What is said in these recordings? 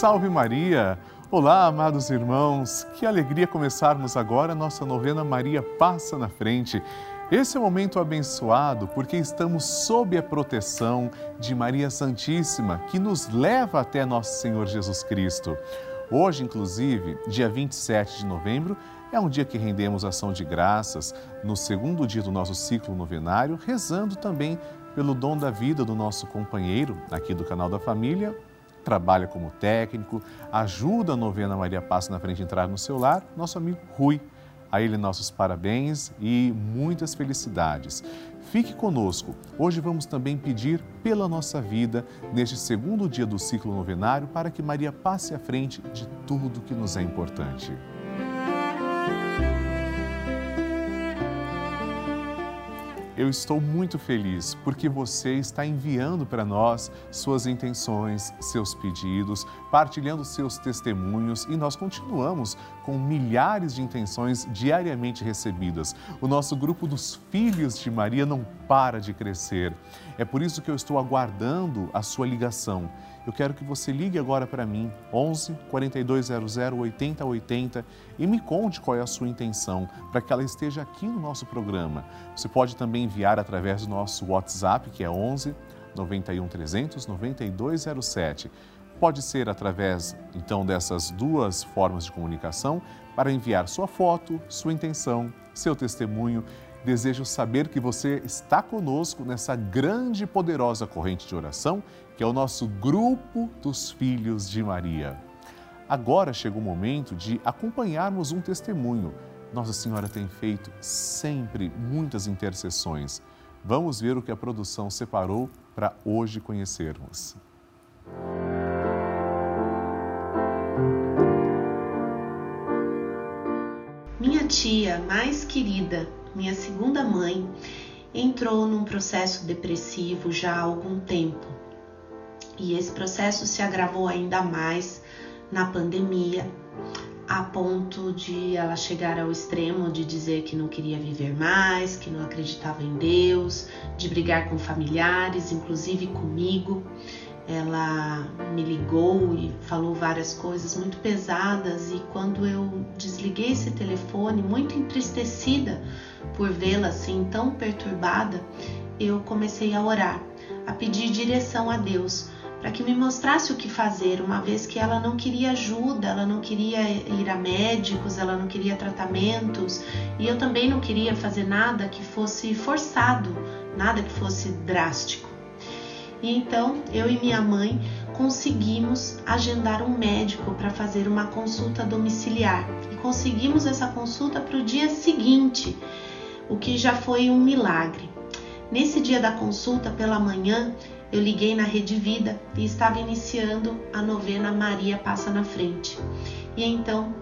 Salve Maria! Olá, amados irmãos, que alegria começarmos agora a nossa novena Maria Passa na Frente. Esse é um momento abençoado porque estamos sob a proteção de Maria Santíssima, que nos leva até nosso Senhor Jesus Cristo. Hoje, inclusive, dia 27 de novembro, é um dia que rendemos ação de graças no segundo dia do nosso ciclo novenário, rezando também pelo dom da vida do nosso companheiro aqui do canal da família, trabalha como técnico, ajuda a novena Maria Passa na Frente a entrar no seu lar, nosso amigo Rui. A ele nossos parabéns e muitas felicidades. Fique conosco. Hoje vamos também pedir pela nossa vida neste segundo dia do ciclo novenário para que Maria passe à frente de tudo que nos é importante. Eu estou muito feliz porque você está enviando para nós suas intenções, seus pedidos, partilhando seus testemunhos e nós continuamos com milhares de intenções diariamente recebidas. O nosso grupo dos Filhos de Maria não para de crescer. É por isso que eu estou aguardando a sua ligação eu quero que você ligue agora para mim, 11 4200 8080 e me conte qual é a sua intenção para que ela esteja aqui no nosso programa. Você pode também enviar através do nosso WhatsApp, que é 11 91 300 9207. Pode ser através, então, dessas duas formas de comunicação para enviar sua foto, sua intenção, seu testemunho Desejo saber que você está conosco nessa grande e poderosa corrente de oração, que é o nosso grupo dos Filhos de Maria. Agora chegou o momento de acompanharmos um testemunho. Nossa Senhora tem feito sempre muitas intercessões. Vamos ver o que a produção separou para hoje conhecermos. Minha tia mais querida minha segunda mãe, entrou num processo depressivo já há algum tempo. E esse processo se agravou ainda mais na pandemia, a ponto de ela chegar ao extremo de dizer que não queria viver mais, que não acreditava em Deus, de brigar com familiares, inclusive comigo ela me ligou e falou várias coisas muito pesadas e quando eu desliguei esse telefone, muito entristecida por vê-la assim tão perturbada, eu comecei a orar, a pedir direção a Deus para que me mostrasse o que fazer, uma vez que ela não queria ajuda, ela não queria ir a médicos, ela não queria tratamentos e eu também não queria fazer nada que fosse forçado, nada que fosse drástico. E então eu e minha mãe conseguimos agendar um médico para fazer uma consulta domiciliar e conseguimos essa consulta para o dia seguinte, o que já foi um milagre. Nesse dia da consulta pela manhã, eu liguei na Rede Vida e estava iniciando a novena Maria Passa na Frente. E então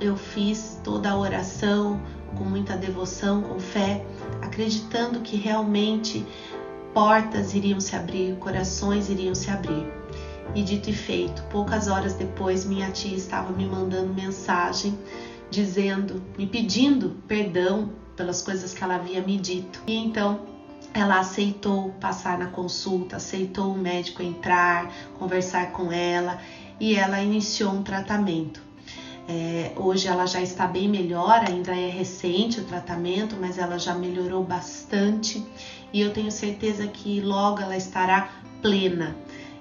eu fiz toda a oração com muita devoção, com fé, acreditando que realmente portas iriam se abrir, corações iriam se abrir. E dito e feito, poucas horas depois, minha tia estava me mandando mensagem dizendo, me pedindo perdão pelas coisas que ela havia me dito. E então ela aceitou passar na consulta, aceitou o médico entrar, conversar com ela e ela iniciou um tratamento. É, hoje ela já está bem melhor, ainda é recente o tratamento, mas ela já melhorou bastante e eu tenho certeza que logo ela estará plena.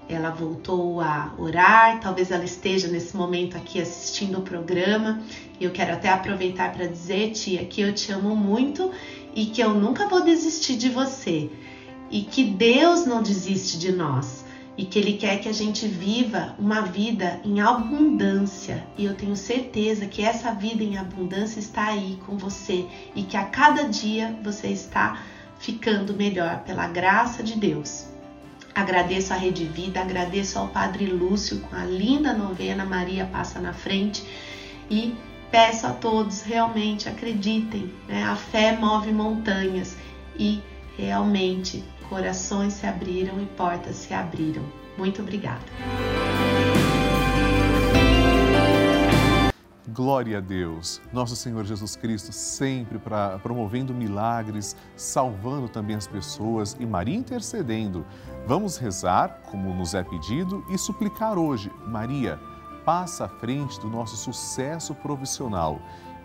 Ela voltou a orar, talvez ela esteja nesse momento aqui assistindo o programa. E eu quero até aproveitar para dizer, tia, que eu te amo muito e que eu nunca vou desistir de você. E que Deus não desiste de nós e que Ele quer que a gente viva uma vida em abundância. E eu tenho certeza que essa vida em abundância está aí com você e que a cada dia você está ficando melhor pela graça de Deus. Agradeço a Rede Vida, agradeço ao Padre Lúcio com a linda novena Maria Passa na Frente e peço a todos realmente acreditem, né? a fé move montanhas e realmente corações se abriram e portas se abriram. Muito obrigada. Glória a Deus, nosso Senhor Jesus Cristo, sempre pra, promovendo milagres, salvando também as pessoas e Maria intercedendo. Vamos rezar, como nos é pedido, e suplicar hoje. Maria, passa à frente do nosso sucesso profissional.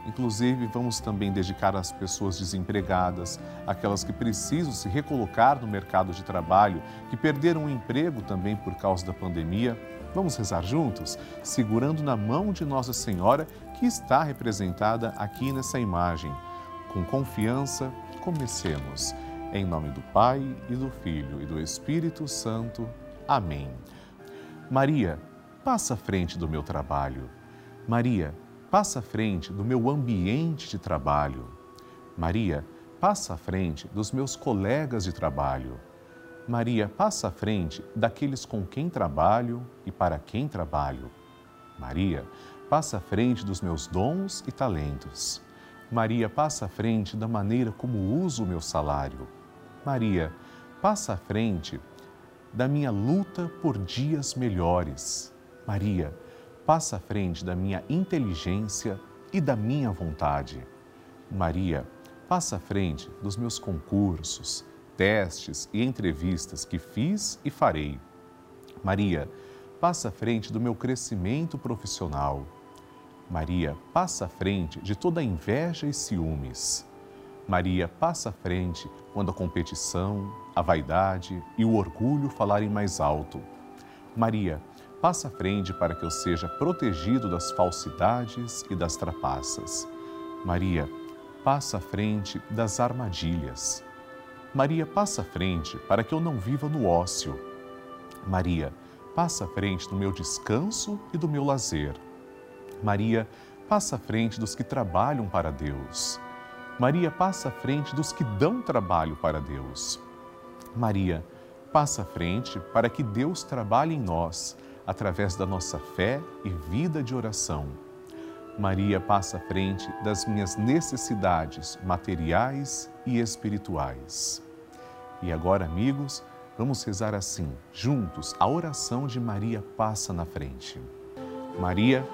Inclusive, vamos também dedicar às pessoas desempregadas, aquelas que precisam se recolocar no mercado de trabalho, que perderam o emprego também por causa da pandemia Vamos rezar juntos, segurando na mão de Nossa Senhora, que está representada aqui nessa imagem. Com confiança, comecemos. Em nome do Pai e do Filho e do Espírito Santo. Amém. Maria, passa à frente do meu trabalho. Maria, passa à frente do meu ambiente de trabalho. Maria, passa à frente dos meus colegas de trabalho. Maria passa à frente daqueles com quem trabalho e para quem trabalho. Maria passa à frente dos meus dons e talentos. Maria passa à frente da maneira como uso o meu salário. Maria passa à frente da minha luta por dias melhores. Maria passa à frente da minha inteligência e da minha vontade. Maria passa à frente dos meus concursos, testes e entrevistas que fiz e farei. Maria, passa à frente do meu crescimento profissional. Maria, passa à frente de toda inveja e ciúmes. Maria, passa à frente quando a competição, a vaidade e o orgulho falarem mais alto. Maria, passa à frente para que eu seja protegido das falsidades e das trapaças. Maria, passa à frente das armadilhas. Maria passa à frente para que eu não viva no ócio. Maria passa à frente do meu descanso e do meu lazer. Maria passa à frente dos que trabalham para Deus. Maria passa à frente dos que dão trabalho para Deus. Maria passa à frente para que Deus trabalhe em nós através da nossa fé e vida de oração. Maria passa à frente das minhas necessidades materiais e espirituais. E agora, amigos, vamos rezar assim, juntos, a oração de Maria passa na frente. Maria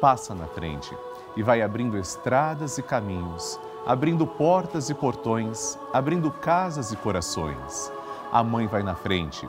passa na frente e vai abrindo estradas e caminhos, abrindo portas e portões, abrindo casas e corações. A mãe vai na frente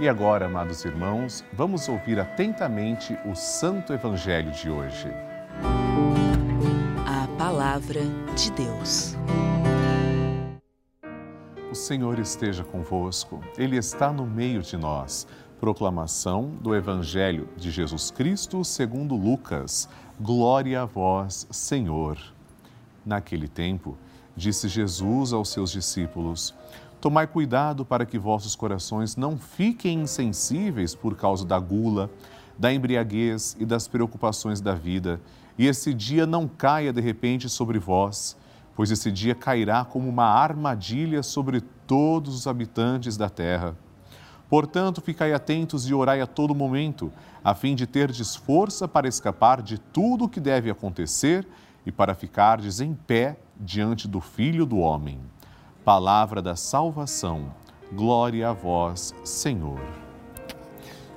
E agora, amados irmãos, vamos ouvir atentamente o Santo Evangelho de hoje. A Palavra de Deus. O Senhor esteja convosco, Ele está no meio de nós. Proclamação do Evangelho de Jesus Cristo segundo Lucas. Glória a vós, Senhor. Naquele tempo, disse Jesus aos seus discípulos: Tomai cuidado para que vossos corações não fiquem insensíveis por causa da gula, da embriaguez e das preocupações da vida, e esse dia não caia de repente sobre vós pois esse dia cairá como uma armadilha sobre todos os habitantes da terra. Portanto, ficai atentos e orai a todo momento, a fim de terdes força para escapar de tudo o que deve acontecer e para ficardes em pé diante do Filho do Homem. Palavra da salvação. Glória a vós, Senhor.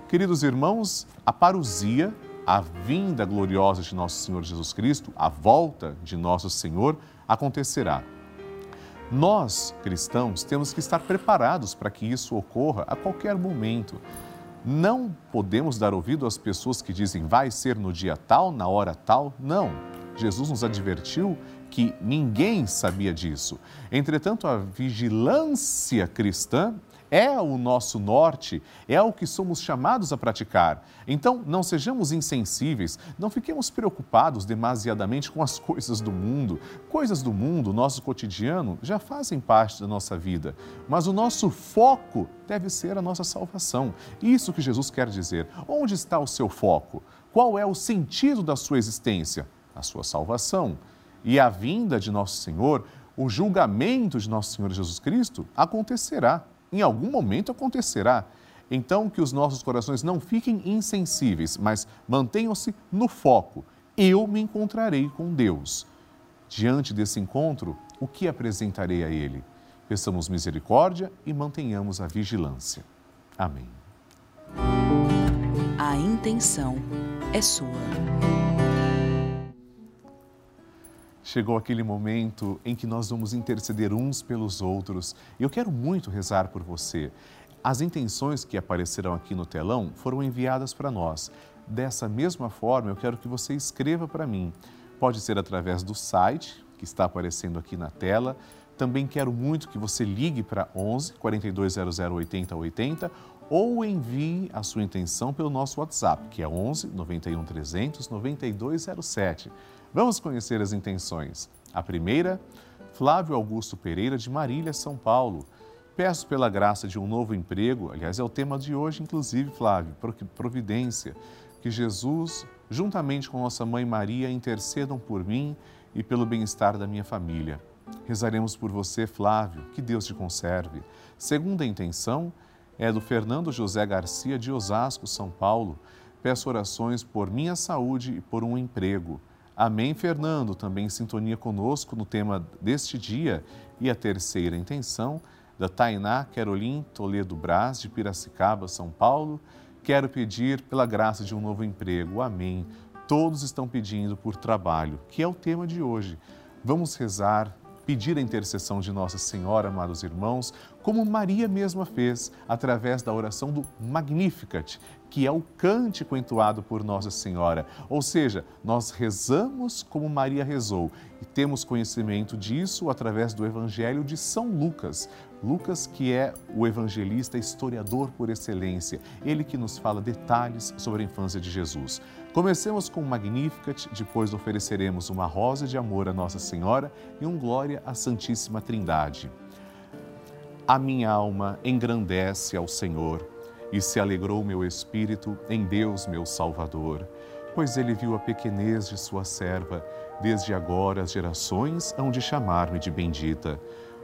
Queridos irmãos, a parousia, a vinda gloriosa de nosso Senhor Jesus Cristo, a volta de nosso Senhor, acontecerá. Nós, cristãos, temos que estar preparados para que isso ocorra a qualquer momento. Não podemos dar ouvido às pessoas que dizem vai ser no dia tal, na hora tal. Não. Jesus nos advertiu que ninguém sabia disso. Entretanto, a vigilância cristã é o nosso norte, é o que somos chamados a praticar. Então, não sejamos insensíveis, não fiquemos preocupados demasiadamente com as coisas do mundo. Coisas do mundo, nosso cotidiano, já fazem parte da nossa vida, mas o nosso foco deve ser a nossa salvação. Isso que Jesus quer dizer. Onde está o seu foco? Qual é o sentido da sua existência? A sua salvação. E a vinda de nosso Senhor, o julgamento de nosso Senhor Jesus Cristo acontecerá em algum momento acontecerá. Então, que os nossos corações não fiquem insensíveis, mas mantenham-se no foco. Eu me encontrarei com Deus. Diante desse encontro, o que apresentarei a Ele? Peçamos misericórdia e mantenhamos a vigilância. Amém. A intenção é sua. Chegou aquele momento em que nós vamos interceder uns pelos outros. Eu quero muito rezar por você. As intenções que aparecerão aqui no telão foram enviadas para nós. Dessa mesma forma, eu quero que você escreva para mim. Pode ser através do site que está aparecendo aqui na tela. Também quero muito que você ligue para 11 4200 8080 ou envie a sua intenção pelo nosso WhatsApp, que é 11 91 300 9207. Vamos conhecer as intenções. A primeira, Flávio Augusto Pereira, de Marília, São Paulo. Peço pela graça de um novo emprego, aliás, é o tema de hoje, inclusive, Flávio, providência, que Jesus, juntamente com nossa mãe Maria, intercedam por mim e pelo bem-estar da minha família. Rezaremos por você, Flávio, que Deus te conserve. Segunda intenção é do Fernando José Garcia, de Osasco, São Paulo. Peço orações por minha saúde e por um emprego. Amém, Fernando, também em sintonia conosco no tema deste dia. E a terceira intenção, da Tainá Carolim Toledo Braz, de Piracicaba, São Paulo. Quero pedir pela graça de um novo emprego. Amém. Todos estão pedindo por trabalho, que é o tema de hoje. Vamos rezar, pedir a intercessão de Nossa Senhora, amados irmãos, como Maria mesma fez através da oração do Magnificat, que é o cântico entoado por Nossa Senhora. Ou seja, nós rezamos como Maria rezou e temos conhecimento disso através do Evangelho de São Lucas. Lucas, que é o evangelista historiador por excelência, ele que nos fala detalhes sobre a infância de Jesus. Comecemos com o Magnificat, depois ofereceremos uma rosa de amor a Nossa Senhora e um glória à Santíssima Trindade. A minha alma engrandece ao Senhor e se alegrou meu espírito em Deus, meu Salvador, pois ele viu a pequenez de sua serva. Desde agora as gerações hão de chamar-me de bendita.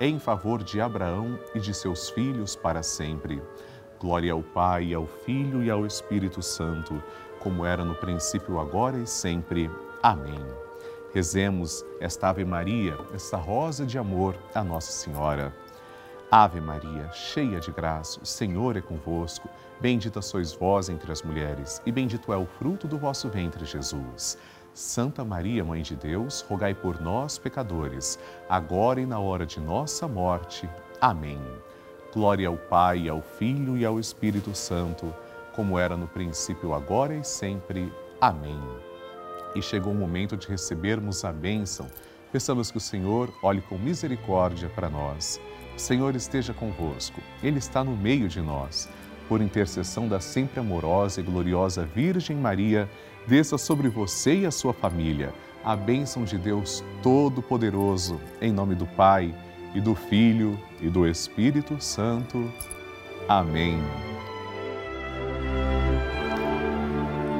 em favor de Abraão e de seus filhos para sempre. Glória ao Pai, ao Filho e ao Espírito Santo, como era no princípio, agora e sempre. Amém. Rezemos esta Ave Maria, esta rosa de amor a Nossa Senhora. Ave Maria, cheia de graça, o Senhor é convosco. Bendita sois vós entre as mulheres, e bendito é o fruto do vosso ventre, Jesus. Santa Maria, Mãe de Deus, rogai por nós, pecadores, agora e na hora de nossa morte. Amém. Glória ao Pai, ao Filho e ao Espírito Santo, como era no princípio, agora e sempre. Amém. E chegou o momento de recebermos a bênção. Peçamos que o Senhor olhe com misericórdia para nós. Senhor esteja convosco, Ele está no meio de nós. Por intercessão da sempre amorosa e gloriosa Virgem Maria, desça sobre você e a sua família a bênção de Deus Todo-Poderoso, em nome do Pai, e do Filho, e do Espírito Santo. Amém.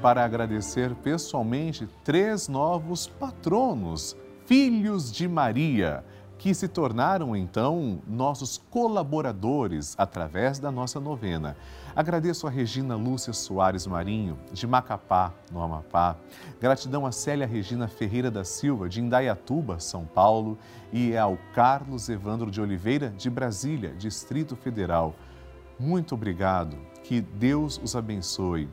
para agradecer pessoalmente três novos patronos, filhos de Maria, que se tornaram então nossos colaboradores através da nossa novena. Agradeço a Regina Lúcia Soares Marinho, de Macapá, no Amapá. Gratidão a Célia Regina Ferreira da Silva, de Indaiatuba, São Paulo, e ao Carlos Evandro de Oliveira, de Brasília, Distrito Federal. Muito obrigado, que Deus os abençoe.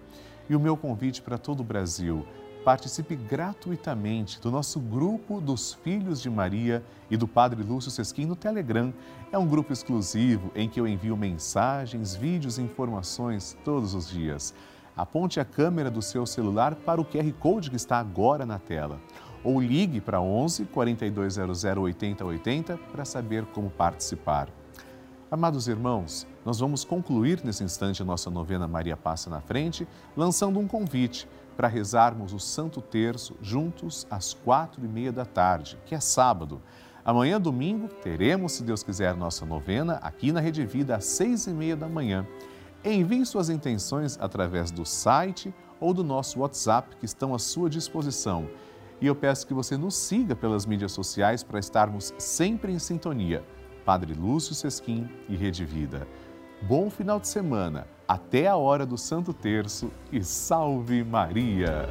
E o meu convite para todo o Brasil, participe gratuitamente do nosso grupo dos Filhos de Maria e do Padre Lúcio Sesquim no Telegram. É um grupo exclusivo em que eu envio mensagens, vídeos e informações todos os dias. Aponte a câmera do seu celular para o QR Code que está agora na tela. Ou ligue para 11 4200 8080 para saber como participar. Amados irmãos, nós vamos concluir nesse instante a nossa novena Maria Passa na Frente, lançando um convite para rezarmos o Santo Terço juntos às quatro e meia da tarde, que é sábado. Amanhã, domingo, teremos, se Deus quiser, nossa novena aqui na Rede Vida às seis e meia da manhã. Envie suas intenções através do site ou do nosso WhatsApp que estão à sua disposição. E eu peço que você nos siga pelas mídias sociais para estarmos sempre em sintonia. Padre Lúcio Sesquim e Rede Vida. Bom final de semana, até a hora do Santo Terço e salve Maria!